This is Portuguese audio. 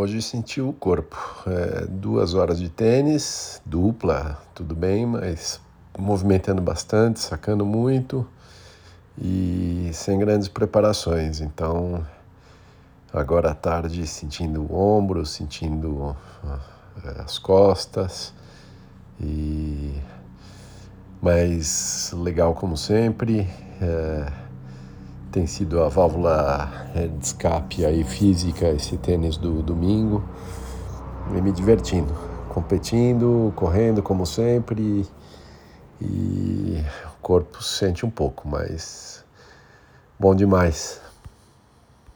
Hoje senti o corpo. É, duas horas de tênis, dupla, tudo bem, mas movimentando bastante, sacando muito e sem grandes preparações. Então, agora à tarde, sentindo o ombro, sentindo é, as costas e mas legal como sempre. É, tem sido a válvula de escape aí física esse tênis do domingo e me divertindo, competindo, correndo como sempre e o corpo sente um pouco, mas bom demais.